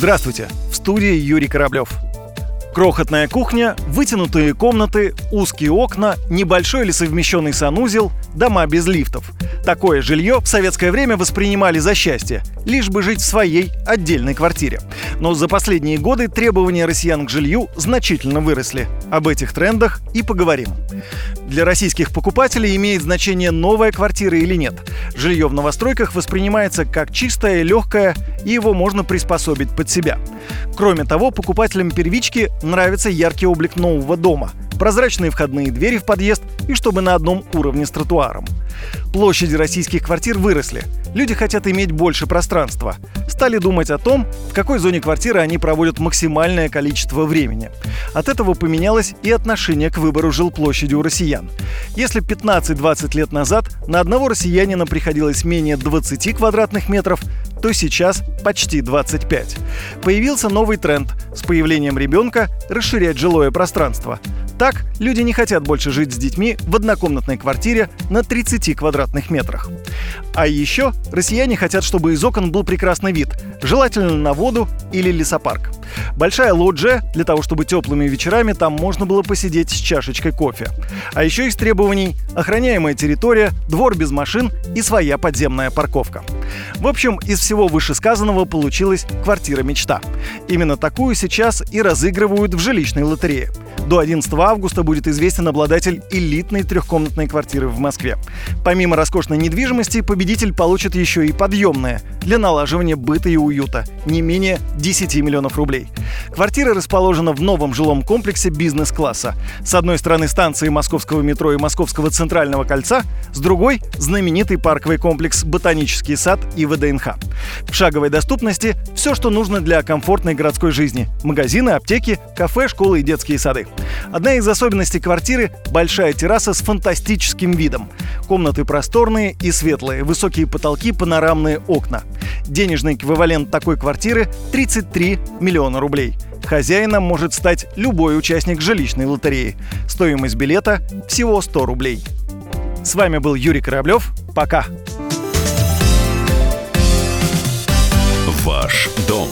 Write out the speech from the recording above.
Здравствуйте! В студии Юрий Кораблев. Крохотная кухня, вытянутые комнаты, узкие окна, небольшой или совмещенный санузел, дома без лифтов. Такое жилье в советское время воспринимали за счастье, лишь бы жить в своей отдельной квартире. Но за последние годы требования россиян к жилью значительно выросли. Об этих трендах и поговорим. Для российских покупателей имеет значение новая квартира или нет. Жилье в новостройках воспринимается как чистое, легкое, и его можно приспособить под себя. Кроме того, покупателям первички нравится яркий облик нового дома, прозрачные входные двери в подъезд и чтобы на одном уровне с тротуаром. Площади российских квартир выросли. Люди хотят иметь больше пространства. Стали думать о том, в какой зоне квартиры они проводят максимальное количество времени. От этого поменялось и отношение к выбору жилплощади у россиян. Если 15-20 лет назад на одного россиянина приходилось менее 20 квадратных метров, то сейчас почти 25. Появился новый тренд – с появлением ребенка расширять жилое пространство. Так, люди не хотят больше жить с детьми в однокомнатной квартире на 30 квадратных метрах. А еще россияне хотят, чтобы из окон был прекрасный вид, желательно на воду или лесопарк. Большая лоджия для того, чтобы теплыми вечерами там можно было посидеть с чашечкой кофе. А еще из требований – охраняемая территория, двор без машин и своя подземная парковка. В общем, из всего вышесказанного получилась квартира-мечта. Именно такую сейчас и разыгрывают в жилищной лотерее. До 11 августа будет известен обладатель элитной трехкомнатной квартиры в Москве. Помимо роскошной недвижимости, победитель получит еще и подъемное для налаживания быта и уюта – не менее 10 миллионов рублей. Квартира расположена в новом жилом комплексе бизнес-класса. С одной стороны станции московского метро и московского центрального кольца, с другой – знаменитый парковый комплекс «Ботанический сад» и ВДНХ. В шаговой доступности все, что нужно для комфортной городской жизни – магазины, аптеки, кафе, школы и детские сады. Одна из особенностей квартиры – большая терраса с фантастическим видом. Комнаты просторные и светлые, высокие потолки, панорамные окна. Денежный эквивалент такой квартиры – 33 миллиона рублей. Хозяином может стать любой участник жилищной лотереи. Стоимость билета – всего 100 рублей. С вами был Юрий Кораблев. Пока. Ваш дом